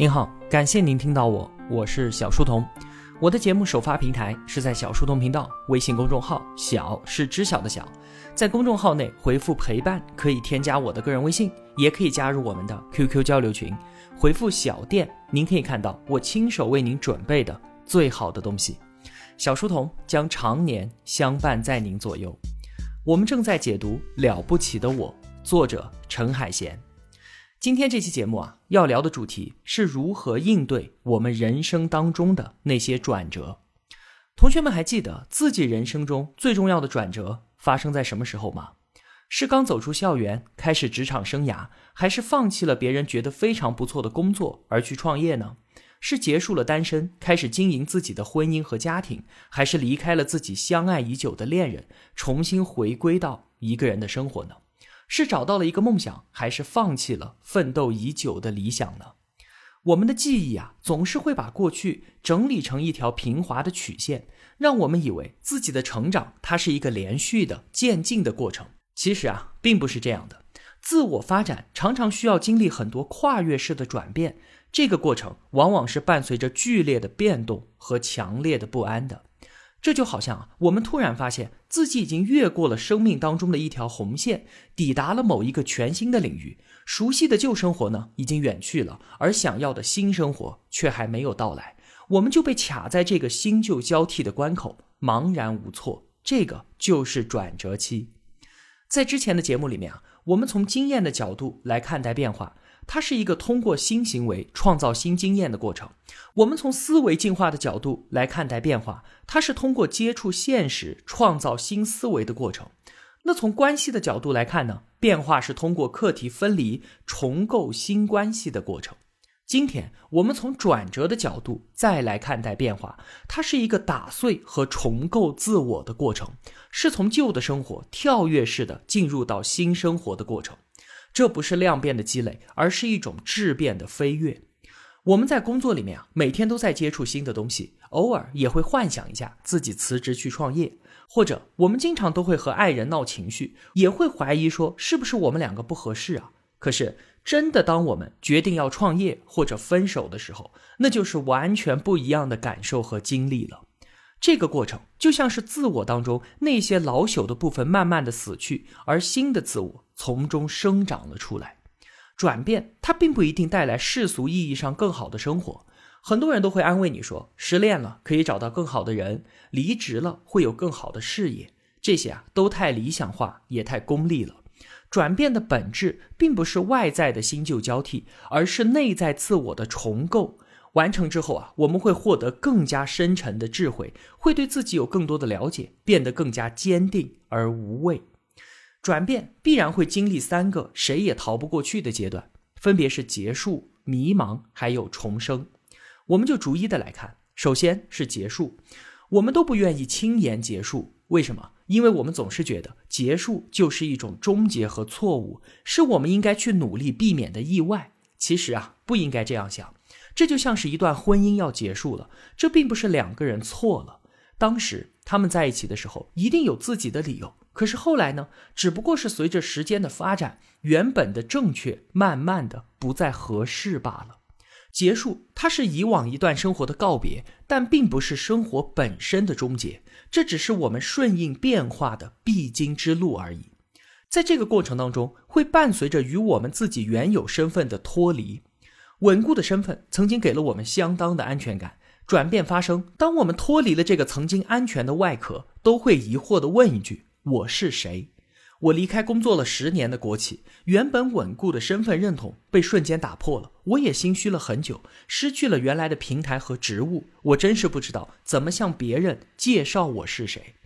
您好，感谢您听到我，我是小书童。我的节目首发平台是在小书童频道微信公众号，小是知晓的小，在公众号内回复陪伴可以添加我的个人微信，也可以加入我们的 QQ 交流群。回复小店，您可以看到我亲手为您准备的最好的东西。小书童将常年相伴在您左右。我们正在解读《了不起的我》，作者陈海贤。今天这期节目啊，要聊的主题是如何应对我们人生当中的那些转折。同学们还记得自己人生中最重要的转折发生在什么时候吗？是刚走出校园开始职场生涯，还是放弃了别人觉得非常不错的工作而去创业呢？是结束了单身开始经营自己的婚姻和家庭，还是离开了自己相爱已久的恋人，重新回归到一个人的生活呢？是找到了一个梦想，还是放弃了奋斗已久的理想呢？我们的记忆啊，总是会把过去整理成一条平滑的曲线，让我们以为自己的成长它是一个连续的渐进的过程。其实啊，并不是这样的。自我发展常常需要经历很多跨越式的转变，这个过程往往是伴随着剧烈的变动和强烈的不安的。这就好像啊，我们突然发现自己已经越过了生命当中的一条红线，抵达了某一个全新的领域。熟悉的旧生活呢，已经远去了，而想要的新生活却还没有到来。我们就被卡在这个新旧交替的关口，茫然无措。这个就是转折期。在之前的节目里面啊，我们从经验的角度来看待变化。它是一个通过新行为创造新经验的过程。我们从思维进化的角度来看待变化，它是通过接触现实创造新思维的过程。那从关系的角度来看呢？变化是通过课题分离重构新关系的过程。今天我们从转折的角度再来看待变化，它是一个打碎和重构自我的过程，是从旧的生活跳跃式的进入到新生活的过程。这不是量变的积累，而是一种质变的飞跃。我们在工作里面啊，每天都在接触新的东西，偶尔也会幻想一下自己辞职去创业，或者我们经常都会和爱人闹情绪，也会怀疑说是不是我们两个不合适啊？可是真的，当我们决定要创业或者分手的时候，那就是完全不一样的感受和经历了。这个过程就像是自我当中那些老朽的部分慢慢的死去，而新的自我从中生长了出来。转变它并不一定带来世俗意义上更好的生活。很多人都会安慰你说，失恋了可以找到更好的人，离职了会有更好的事业。这些啊都太理想化，也太功利了。转变的本质并不是外在的新旧交替，而是内在自我的重构。完成之后啊，我们会获得更加深沉的智慧，会对自己有更多的了解，变得更加坚定而无畏。转变必然会经历三个谁也逃不过去的阶段，分别是结束、迷茫，还有重生。我们就逐一的来看。首先是结束，我们都不愿意轻言结束，为什么？因为我们总是觉得结束就是一种终结和错误，是我们应该去努力避免的意外。其实啊，不应该这样想。这就像是一段婚姻要结束了，这并不是两个人错了。当时他们在一起的时候，一定有自己的理由。可是后来呢？只不过是随着时间的发展，原本的正确慢慢的不再合适罢了。结束，它是以往一段生活的告别，但并不是生活本身的终结。这只是我们顺应变化的必经之路而已。在这个过程当中，会伴随着与我们自己原有身份的脱离。稳固的身份曾经给了我们相当的安全感。转变发生，当我们脱离了这个曾经安全的外壳，都会疑惑地问一句：“我是谁？”我离开工作了十年的国企，原本稳固的身份认同被瞬间打破了。我也心虚了很久，失去了原来的平台和职务，我真是不知道怎么向别人介绍我是谁。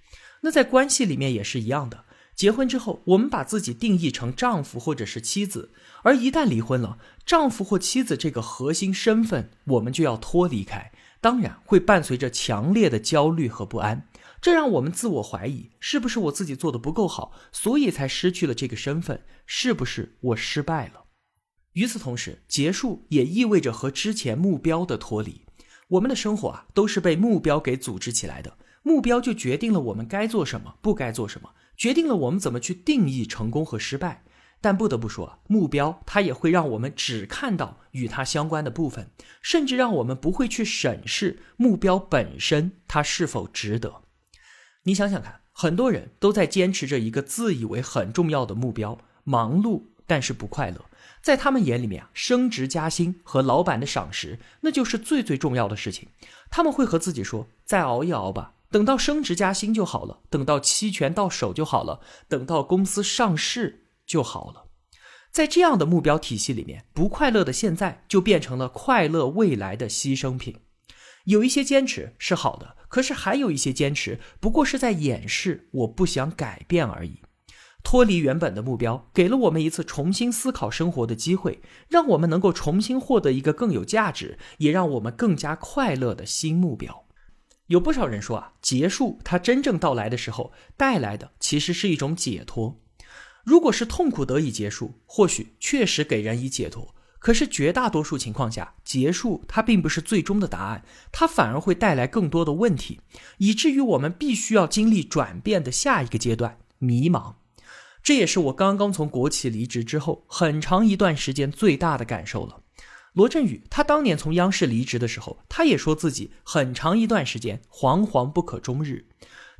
那在关系里面也是一样的。结婚之后，我们把自己定义成丈夫或者是妻子，而一旦离婚了，丈夫或妻子这个核心身份，我们就要脱离开，当然会伴随着强烈的焦虑和不安，这让我们自我怀疑，是不是我自己做的不够好，所以才失去了这个身份，是不是我失败了？与此同时，结束也意味着和之前目标的脱离，我们的生活啊，都是被目标给组织起来的，目标就决定了我们该做什么，不该做什么。决定了我们怎么去定义成功和失败。但不得不说，目标它也会让我们只看到与它相关的部分，甚至让我们不会去审视目标本身它是否值得。你想想看，很多人都在坚持着一个自以为很重要的目标，忙碌但是不快乐。在他们眼里面啊，升职加薪和老板的赏识，那就是最最重要的事情。他们会和自己说：“再熬一熬吧，等到升职加薪就好了，等到期权到手就好了，等到公司上市。”就好了，在这样的目标体系里面，不快乐的现在就变成了快乐未来的牺牲品。有一些坚持是好的，可是还有一些坚持不过是在掩饰我不想改变而已。脱离原本的目标，给了我们一次重新思考生活的机会，让我们能够重新获得一个更有价值，也让我们更加快乐的新目标。有不少人说啊，结束它真正到来的时候，带来的其实是一种解脱。如果是痛苦得以结束，或许确实给人以解脱。可是绝大多数情况下，结束它并不是最终的答案，它反而会带来更多的问题，以至于我们必须要经历转变的下一个阶段——迷茫。这也是我刚刚从国企离职之后很长一段时间最大的感受了。罗振宇他当年从央视离职的时候，他也说自己很长一段时间惶惶不可终日。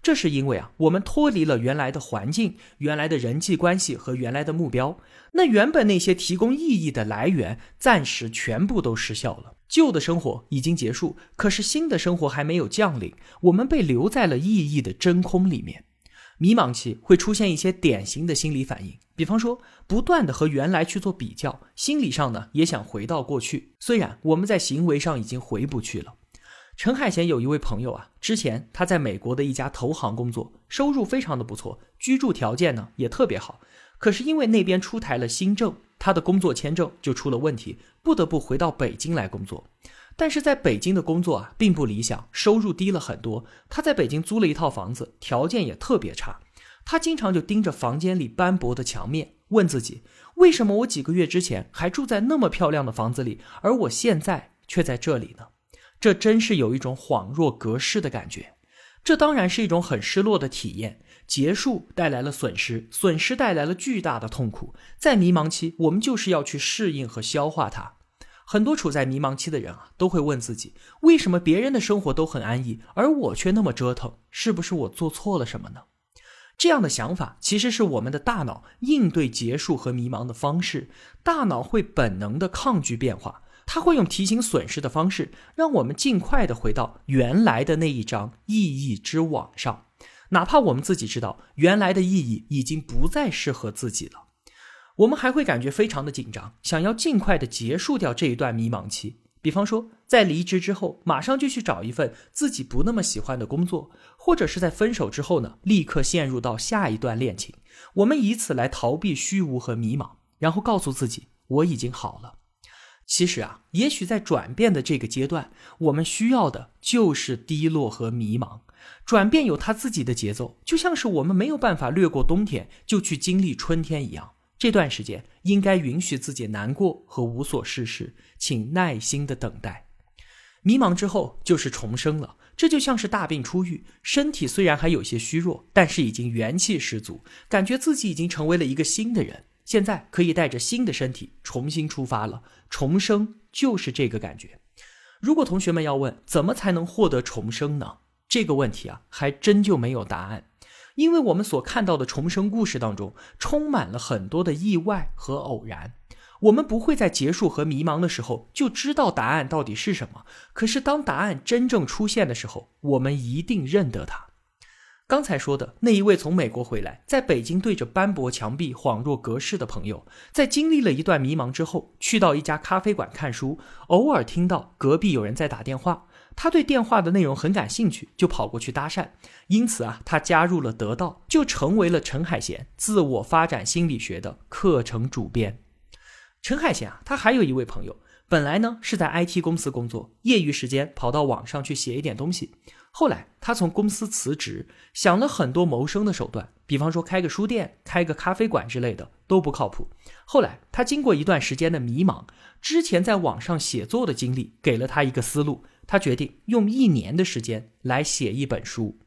这是因为啊，我们脱离了原来的环境、原来的人际关系和原来的目标，那原本那些提供意义的来源暂时全部都失效了。旧的生活已经结束，可是新的生活还没有降临，我们被留在了意义的真空里面。迷茫期会出现一些典型的心理反应，比方说不断的和原来去做比较，心理上呢也想回到过去，虽然我们在行为上已经回不去了。陈海贤有一位朋友啊，之前他在美国的一家投行工作，收入非常的不错，居住条件呢也特别好。可是因为那边出台了新政，他的工作签证就出了问题，不得不回到北京来工作。但是在北京的工作啊并不理想，收入低了很多。他在北京租了一套房子，条件也特别差。他经常就盯着房间里斑驳的墙面，问自己：为什么我几个月之前还住在那么漂亮的房子里，而我现在却在这里呢？这真是有一种恍若隔世的感觉，这当然是一种很失落的体验。结束带来了损失，损失带来了巨大的痛苦。在迷茫期，我们就是要去适应和消化它。很多处在迷茫期的人啊，都会问自己：为什么别人的生活都很安逸，而我却那么折腾？是不是我做错了什么呢？这样的想法其实是我们的大脑应对结束和迷茫的方式。大脑会本能的抗拒变化。他会用提醒损失的方式，让我们尽快的回到原来的那一张意义之网上，哪怕我们自己知道原来的意义已经不再适合自己了，我们还会感觉非常的紧张，想要尽快的结束掉这一段迷茫期。比方说，在离职之后，马上就去找一份自己不那么喜欢的工作，或者是在分手之后呢，立刻陷入到下一段恋情，我们以此来逃避虚无和迷茫，然后告诉自己我已经好了。其实啊，也许在转变的这个阶段，我们需要的就是低落和迷茫。转变有它自己的节奏，就像是我们没有办法略过冬天就去经历春天一样。这段时间应该允许自己难过和无所事事，请耐心的等待。迷茫之后就是重生了，这就像是大病初愈，身体虽然还有些虚弱，但是已经元气十足，感觉自己已经成为了一个新的人。现在可以带着新的身体重新出发了，重生就是这个感觉。如果同学们要问怎么才能获得重生呢？这个问题啊，还真就没有答案，因为我们所看到的重生故事当中，充满了很多的意外和偶然。我们不会在结束和迷茫的时候就知道答案到底是什么，可是当答案真正出现的时候，我们一定认得它。刚才说的那一位从美国回来，在北京对着斑驳墙壁恍若隔世的朋友，在经历了一段迷茫之后，去到一家咖啡馆看书，偶尔听到隔壁有人在打电话，他对电话的内容很感兴趣，就跑过去搭讪。因此啊，他加入了得到，就成为了陈海贤自我发展心理学的课程主编。陈海贤啊，他还有一位朋友，本来呢是在 IT 公司工作，业余时间跑到网上去写一点东西。后来，他从公司辞职，想了很多谋生的手段，比方说开个书店、开个咖啡馆之类的，都不靠谱。后来，他经过一段时间的迷茫，之前在网上写作的经历给了他一个思路，他决定用一年的时间来写一本书。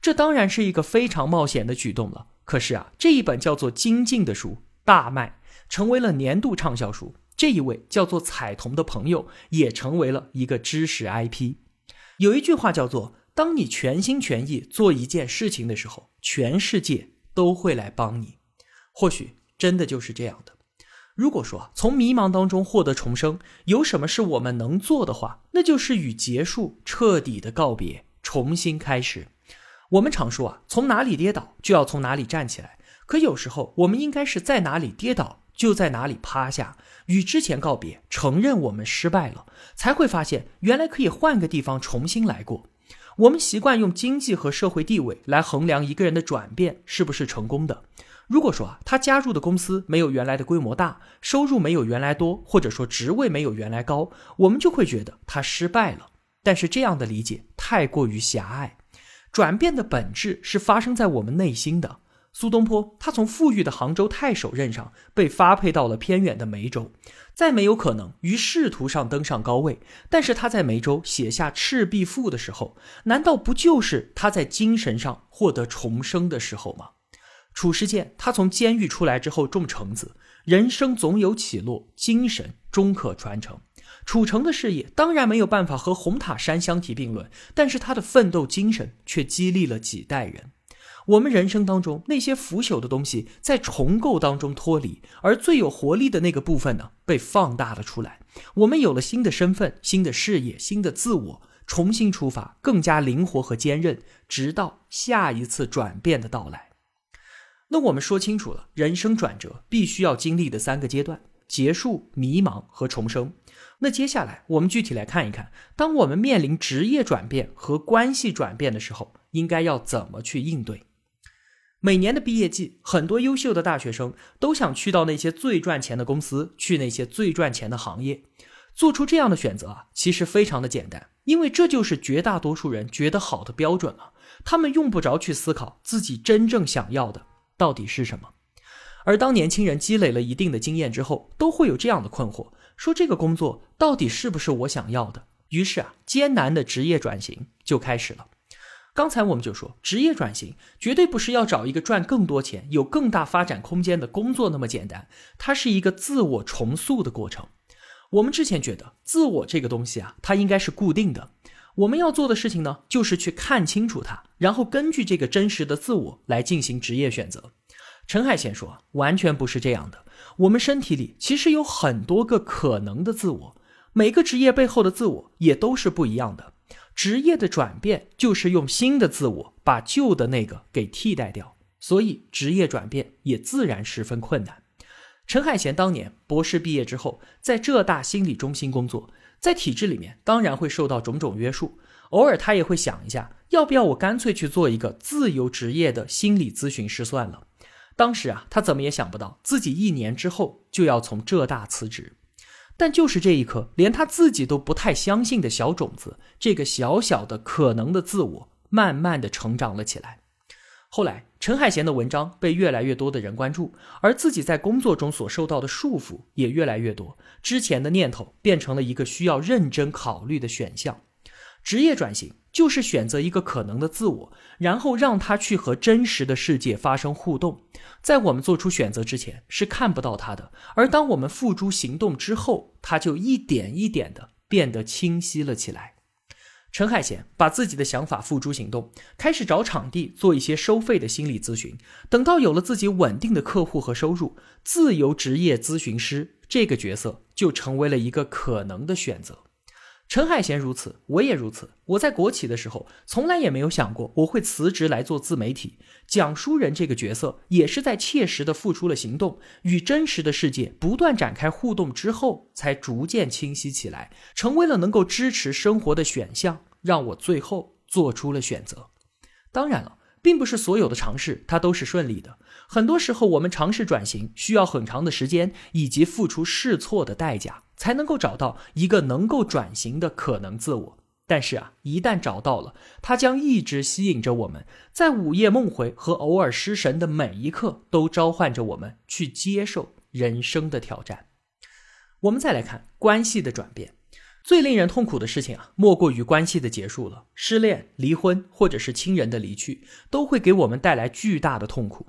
这当然是一个非常冒险的举动了。可是啊，这一本叫做《精进》的书大卖，成为了年度畅销书。这一位叫做彩童的朋友也成为了一个知识 IP。有一句话叫做：“当你全心全意做一件事情的时候，全世界都会来帮你。”或许真的就是这样的。如果说从迷茫当中获得重生，有什么是我们能做的话，那就是与结束彻底的告别，重新开始。我们常说啊，从哪里跌倒就要从哪里站起来。可有时候，我们应该是在哪里跌倒就在哪里趴下。与之前告别，承认我们失败了，才会发现原来可以换个地方重新来过。我们习惯用经济和社会地位来衡量一个人的转变是不是成功的。如果说啊，他加入的公司没有原来的规模大，收入没有原来多，或者说职位没有原来高，我们就会觉得他失败了。但是这样的理解太过于狭隘。转变的本质是发生在我们内心的。苏东坡，他从富裕的杭州太守任上被发配到了偏远的梅州，再没有可能于仕途上登上高位。但是他在梅州写下《赤壁赋》的时候，难道不就是他在精神上获得重生的时候吗？褚时健，他从监狱出来之后种橙子，人生总有起落，精神终可传承。褚橙的事业当然没有办法和红塔山相提并论，但是他的奋斗精神却激励了几代人。我们人生当中那些腐朽的东西在重构当中脱离，而最有活力的那个部分呢，被放大了出来。我们有了新的身份、新的事业、新的自我，重新出发，更加灵活和坚韧，直到下一次转变的到来。那我们说清楚了，人生转折必须要经历的三个阶段：结束、迷茫和重生。那接下来我们具体来看一看，当我们面临职业转变和关系转变的时候，应该要怎么去应对。每年的毕业季，很多优秀的大学生都想去到那些最赚钱的公司，去那些最赚钱的行业。做出这样的选择啊，其实非常的简单，因为这就是绝大多数人觉得好的标准了。他们用不着去思考自己真正想要的到底是什么。而当年轻人积累了一定的经验之后，都会有这样的困惑：说这个工作到底是不是我想要的？于是啊，艰难的职业转型就开始了。刚才我们就说，职业转型绝对不是要找一个赚更多钱、有更大发展空间的工作那么简单，它是一个自我重塑的过程。我们之前觉得自我这个东西啊，它应该是固定的。我们要做的事情呢，就是去看清楚它，然后根据这个真实的自我来进行职业选择。陈海贤说，完全不是这样的。我们身体里其实有很多个可能的自我，每个职业背后的自我也都是不一样的。职业的转变就是用新的自我把旧的那个给替代掉，所以职业转变也自然十分困难。陈海贤当年博士毕业之后，在浙大心理中心工作，在体制里面当然会受到种种约束，偶尔他也会想一下，要不要我干脆去做一个自由职业的心理咨询师算了。当时啊，他怎么也想不到自己一年之后就要从浙大辞职。但就是这一颗，连他自己都不太相信的小种子，这个小小的可能的自我，慢慢的成长了起来。后来，陈海贤的文章被越来越多的人关注，而自己在工作中所受到的束缚也越来越多。之前的念头变成了一个需要认真考虑的选项。职业转型就是选择一个可能的自我，然后让他去和真实的世界发生互动。在我们做出选择之前是看不到他的，而当我们付诸行动之后，他就一点一点的变得清晰了起来。陈海贤把自己的想法付诸行动，开始找场地做一些收费的心理咨询。等到有了自己稳定的客户和收入，自由职业咨询师这个角色就成为了一个可能的选择。陈海贤如此，我也如此。我在国企的时候，从来也没有想过我会辞职来做自媒体。讲书人这个角色，也是在切实的付出了行动，与真实的世界不断展开互动之后，才逐渐清晰起来，成为了能够支持生活的选项，让我最后做出了选择。当然了，并不是所有的尝试它都是顺利的，很多时候我们尝试转型，需要很长的时间以及付出试错的代价。才能够找到一个能够转型的可能自我，但是啊，一旦找到了，它将一直吸引着我们，在午夜梦回和偶尔失神的每一刻，都召唤着我们去接受人生的挑战。我们再来看关系的转变，最令人痛苦的事情啊，莫过于关系的结束了。失恋、离婚，或者是亲人的离去，都会给我们带来巨大的痛苦。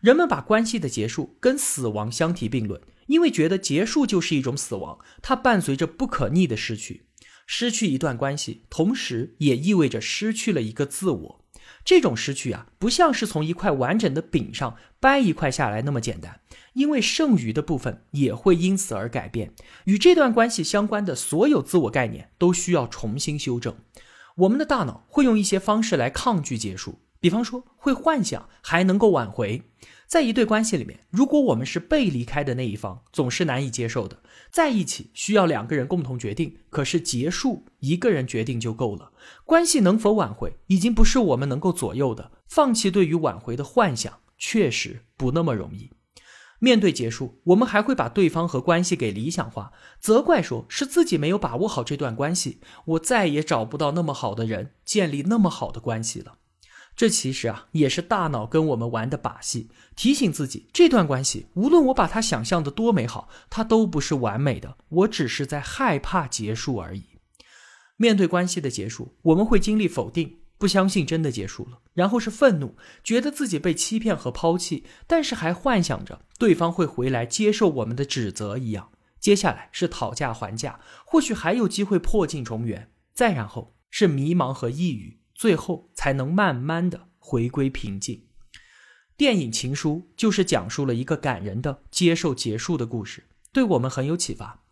人们把关系的结束跟死亡相提并论，因为觉得结束就是一种死亡，它伴随着不可逆的失去。失去一段关系，同时也意味着失去了一个自我。这种失去啊，不像是从一块完整的饼上掰一块下来那么简单，因为剩余的部分也会因此而改变。与这段关系相关的所有自我概念都需要重新修正。我们的大脑会用一些方式来抗拒结束，比方说会幻想还能够挽回。在一对关系里面，如果我们是被离开的那一方，总是难以接受的。在一起需要两个人共同决定，可是结束一个人决定就够了。关系能否挽回，已经不是我们能够左右的。放弃对于挽回的幻想，确实不那么容易。面对结束，我们还会把对方和关系给理想化，责怪说是自己没有把握好这段关系，我再也找不到那么好的人，建立那么好的关系了。这其实啊，也是大脑跟我们玩的把戏，提醒自己这段关系，无论我把它想象的多美好，它都不是完美的，我只是在害怕结束而已。面对关系的结束，我们会经历否定，不相信真的结束了，然后是愤怒，觉得自己被欺骗和抛弃，但是还幻想着对方会回来接受我们的指责一样。接下来是讨价还价，或许还有机会破镜重圆，再然后是迷茫和抑郁。最后才能慢慢的回归平静。电影《情书》就是讲述了一个感人的接受结束的故事，对我们很有启发。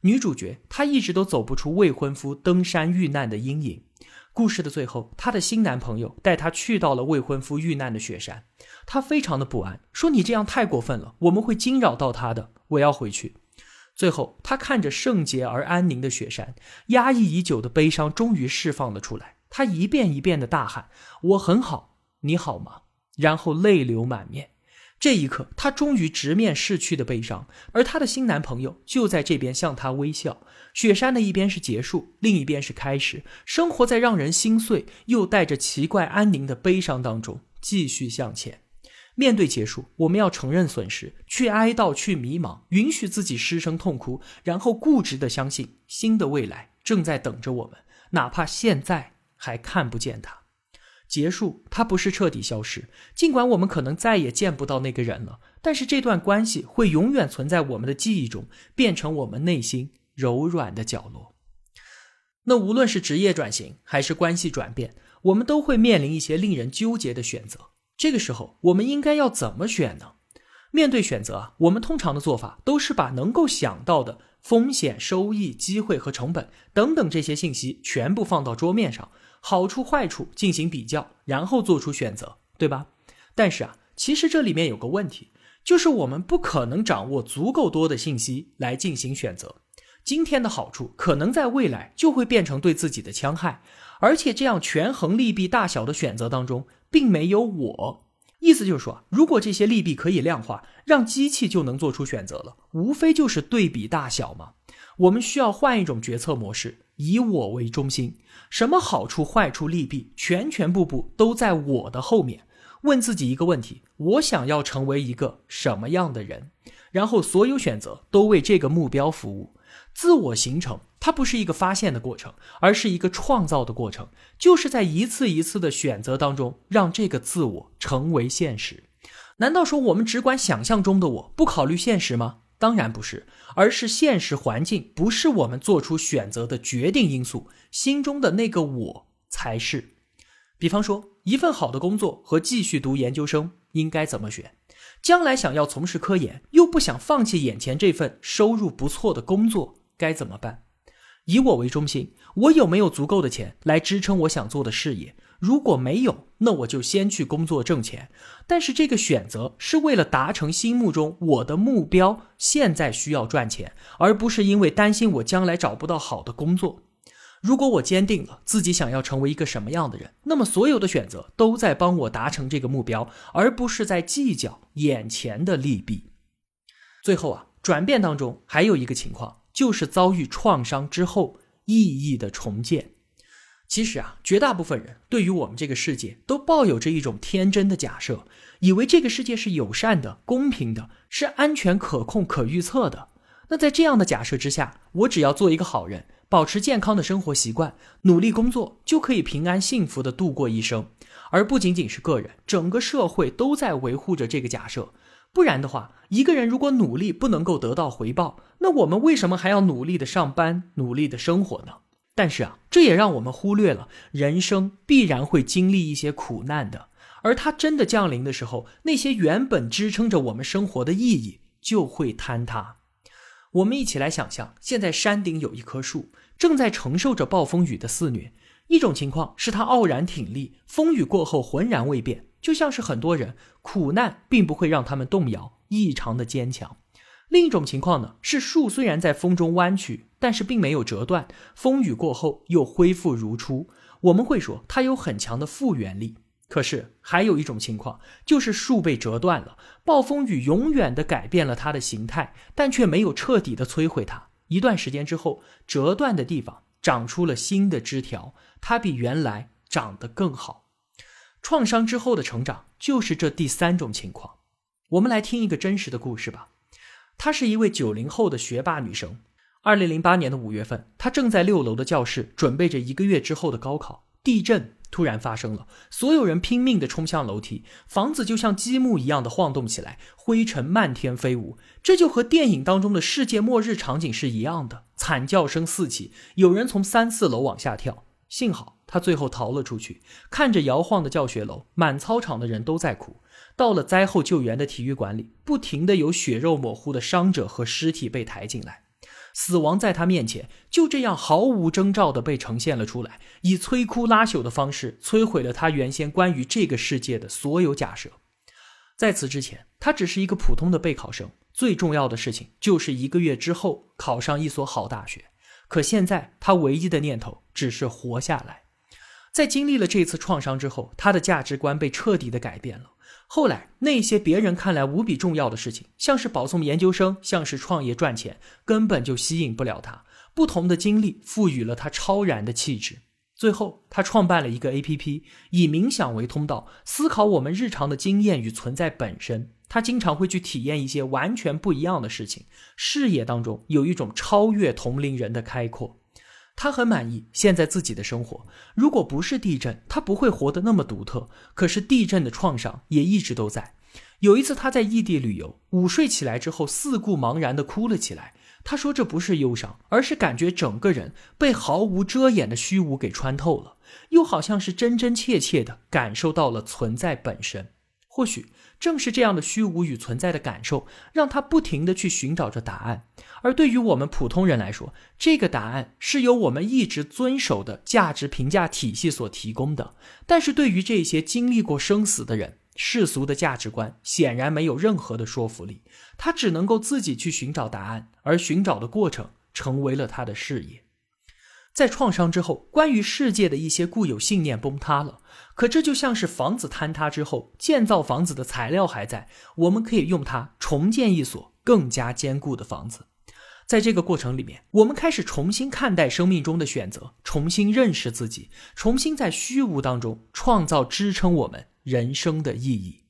女主角她一直都走不出未婚夫登山遇难的阴影。故事的最后，她的新男朋友带她去到了未婚夫遇难的雪山，她非常的不安，说：“你这样太过分了，我们会惊扰到他的，我要回去。”最后，她看着圣洁而安宁的雪山，压抑已久的悲伤终于释放了出来。他一遍一遍的大喊：“我很好，你好吗？”然后泪流满面。这一刻，他终于直面逝去的悲伤，而他的新男朋友就在这边向他微笑。雪山的一边是结束，另一边是开始。生活在让人心碎又带着奇怪安宁的悲伤当中继续向前。面对结束，我们要承认损失，去哀悼，去迷茫，允许自己失声痛哭，然后固执的相信新的未来正在等着我们，哪怕现在。还看不见他结束，他不是彻底消失。尽管我们可能再也见不到那个人了，但是这段关系会永远存在我们的记忆中，变成我们内心柔软的角落。那无论是职业转型还是关系转变，我们都会面临一些令人纠结的选择。这个时候，我们应该要怎么选呢？面对选择，我们通常的做法都是把能够想到的风险、收益、机会和成本等等这些信息全部放到桌面上。好处坏处进行比较，然后做出选择，对吧？但是啊，其实这里面有个问题，就是我们不可能掌握足够多的信息来进行选择。今天的好处可能在未来就会变成对自己的戕害，而且这样权衡利弊大小的选择当中，并没有我。意思就是说，如果这些利弊可以量化，让机器就能做出选择了，无非就是对比大小嘛。我们需要换一种决策模式。以我为中心，什么好处、坏处、利弊，全全部部都在我的后面。问自己一个问题：我想要成为一个什么样的人？然后所有选择都为这个目标服务。自我形成，它不是一个发现的过程，而是一个创造的过程。就是在一次一次的选择当中，让这个自我成为现实。难道说我们只管想象中的我，不考虑现实吗？当然不是，而是现实环境不是我们做出选择的决定因素，心中的那个我才是。比方说，一份好的工作和继续读研究生应该怎么选？将来想要从事科研，又不想放弃眼前这份收入不错的工作，该怎么办？以我为中心，我有没有足够的钱来支撑我想做的事业？如果没有，那我就先去工作挣钱。但是这个选择是为了达成心目中我的目标，现在需要赚钱，而不是因为担心我将来找不到好的工作。如果我坚定了自己想要成为一个什么样的人，那么所有的选择都在帮我达成这个目标，而不是在计较眼前的利弊。最后啊，转变当中还有一个情况，就是遭遇创伤之后意义的重建。其实啊，绝大部分人对于我们这个世界都抱有着一种天真的假设，以为这个世界是友善的、公平的，是安全、可控、可预测的。那在这样的假设之下，我只要做一个好人，保持健康的生活习惯，努力工作，就可以平安幸福的度过一生。而不仅仅是个人，整个社会都在维护着这个假设。不然的话，一个人如果努力不能够得到回报，那我们为什么还要努力的上班、努力的生活呢？但是啊，这也让我们忽略了人生必然会经历一些苦难的，而它真的降临的时候，那些原本支撑着我们生活的意义就会坍塌。我们一起来想象，现在山顶有一棵树，正在承受着暴风雨的肆虐。一种情况是它傲然挺立，风雨过后浑然未变，就像是很多人，苦难并不会让他们动摇，异常的坚强。另一种情况呢，是树虽然在风中弯曲，但是并没有折断，风雨过后又恢复如初。我们会说它有很强的复原力。可是还有一种情况，就是树被折断了，暴风雨永远的改变了它的形态，但却没有彻底的摧毁它。一段时间之后，折断的地方长出了新的枝条，它比原来长得更好。创伤之后的成长就是这第三种情况。我们来听一个真实的故事吧。她是一位九零后的学霸女生。二零零八年的五月份，她正在六楼的教室准备着一个月之后的高考。地震突然发生了，所有人拼命地冲向楼梯，房子就像积木一样的晃动起来，灰尘漫天飞舞。这就和电影当中的世界末日场景是一样的，惨叫声四起，有人从三四楼往下跳。幸好他最后逃了出去。看着摇晃的教学楼，满操场的人都在哭。到了灾后救援的体育馆里，不停的有血肉模糊的伤者和尸体被抬进来，死亡在他面前就这样毫无征兆的被呈现了出来，以摧枯拉朽的方式摧毁了他原先关于这个世界的所有假设。在此之前，他只是一个普通的备考生，最重要的事情就是一个月之后考上一所好大学。可现在，他唯一的念头只是活下来。在经历了这次创伤之后，他的价值观被彻底的改变了。后来，那些别人看来无比重要的事情，像是保送研究生，像是创业赚钱，根本就吸引不了他。不同的经历赋予了他超然的气质。最后，他创办了一个 A.P.P，以冥想为通道，思考我们日常的经验与存在本身。他经常会去体验一些完全不一样的事情，视野当中有一种超越同龄人的开阔。他很满意现在自己的生活。如果不是地震，他不会活得那么独特。可是地震的创伤也一直都在。有一次他在异地旅游，午睡起来之后四顾茫然地哭了起来。他说这不是忧伤，而是感觉整个人被毫无遮掩的虚无给穿透了，又好像是真真切切地感受到了存在本身。或许正是这样的虚无与存在的感受，让他不停地去寻找着答案。而对于我们普通人来说，这个答案是由我们一直遵守的价值评价体系所提供的。但是对于这些经历过生死的人，世俗的价值观显然没有任何的说服力。他只能够自己去寻找答案，而寻找的过程成为了他的事业。在创伤之后，关于世界的一些固有信念崩塌了。可这就像是房子坍塌之后，建造房子的材料还在，我们可以用它重建一所更加坚固的房子。在这个过程里面，我们开始重新看待生命中的选择，重新认识自己，重新在虚无当中创造支撑我们人生的意义。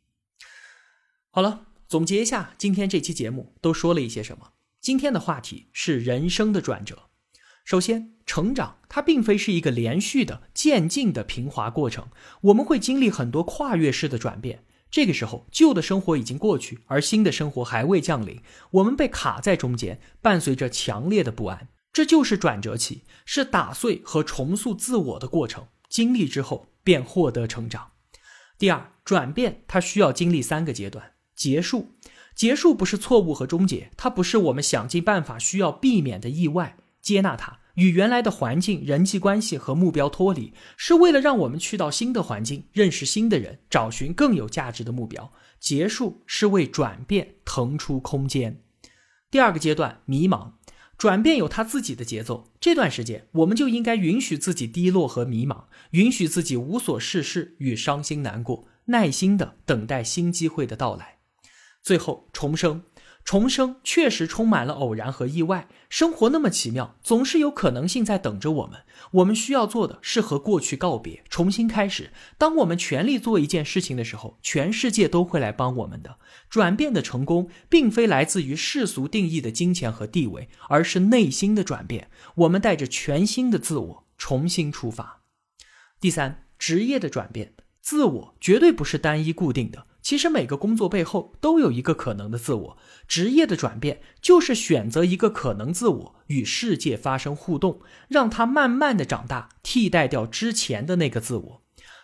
好了，总结一下今天这期节目都说了一些什么。今天的话题是人生的转折。首先，成长它并非是一个连续的渐进的平滑过程，我们会经历很多跨越式的转变。这个时候，旧的生活已经过去，而新的生活还未降临，我们被卡在中间，伴随着强烈的不安。这就是转折期，是打碎和重塑自我的过程。经历之后，便获得成长。第二，转变它需要经历三个阶段：结束，结束不是错误和终结，它不是我们想尽办法需要避免的意外。接纳它，与原来的环境、人际关系和目标脱离，是为了让我们去到新的环境，认识新的人，找寻更有价值的目标。结束是为转变腾出空间。第二个阶段，迷茫，转变有它自己的节奏。这段时间，我们就应该允许自己低落和迷茫，允许自己无所事事与伤心难过，耐心的等待新机会的到来。最后，重生。重生确实充满了偶然和意外，生活那么奇妙，总是有可能性在等着我们。我们需要做的是和过去告别，重新开始。当我们全力做一件事情的时候，全世界都会来帮我们的。转变的成功，并非来自于世俗定义的金钱和地位，而是内心的转变。我们带着全新的自我重新出发。第三，职业的转变，自我绝对不是单一固定的。其实每个工作背后都有一个可能的自我，职业的转变就是选择一个可能自我与世界发生互动，让它慢慢的长大，替代掉之前的那个自我。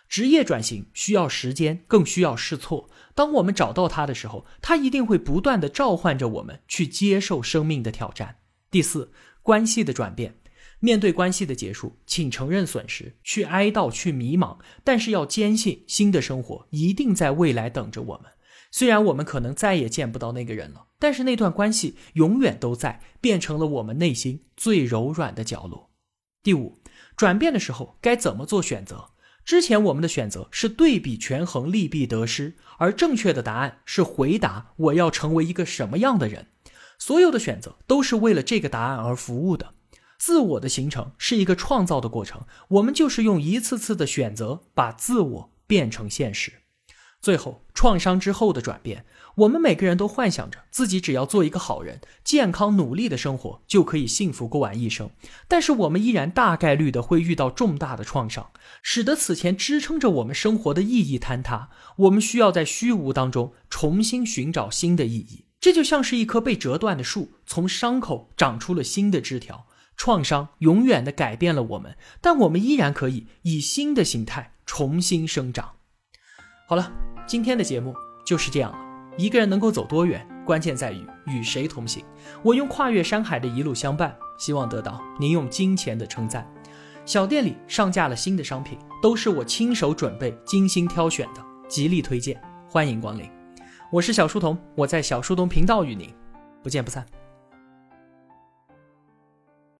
职业转型需要时间，更需要试错。当我们找到它的时候，它一定会不断的召唤着我们去接受生命的挑战。第四，关系的转变。面对关系的结束，请承认损失，去哀悼，去迷茫，但是要坚信新的生活一定在未来等着我们。虽然我们可能再也见不到那个人了，但是那段关系永远都在，变成了我们内心最柔软的角落。第五，转变的时候该怎么做选择？之前我们的选择是对比权衡利弊得失，而正确的答案是回答我要成为一个什么样的人。所有的选择都是为了这个答案而服务的。自我的形成是一个创造的过程，我们就是用一次次的选择把自我变成现实。最后，创伤之后的转变，我们每个人都幻想着自己只要做一个好人，健康努力的生活就可以幸福过完一生。但是，我们依然大概率的会遇到重大的创伤，使得此前支撑着我们生活的意义坍塌。我们需要在虚无当中重新寻找新的意义。这就像是一棵被折断的树，从伤口长出了新的枝条。创伤永远的改变了我们，但我们依然可以以新的形态重新生长。好了，今天的节目就是这样了。一个人能够走多远，关键在于与谁同行。我用跨越山海的一路相伴，希望得到您用金钱的称赞。小店里上架了新的商品，都是我亲手准备、精心挑选的，极力推荐，欢迎光临。我是小书童，我在小书童频道与您不见不散。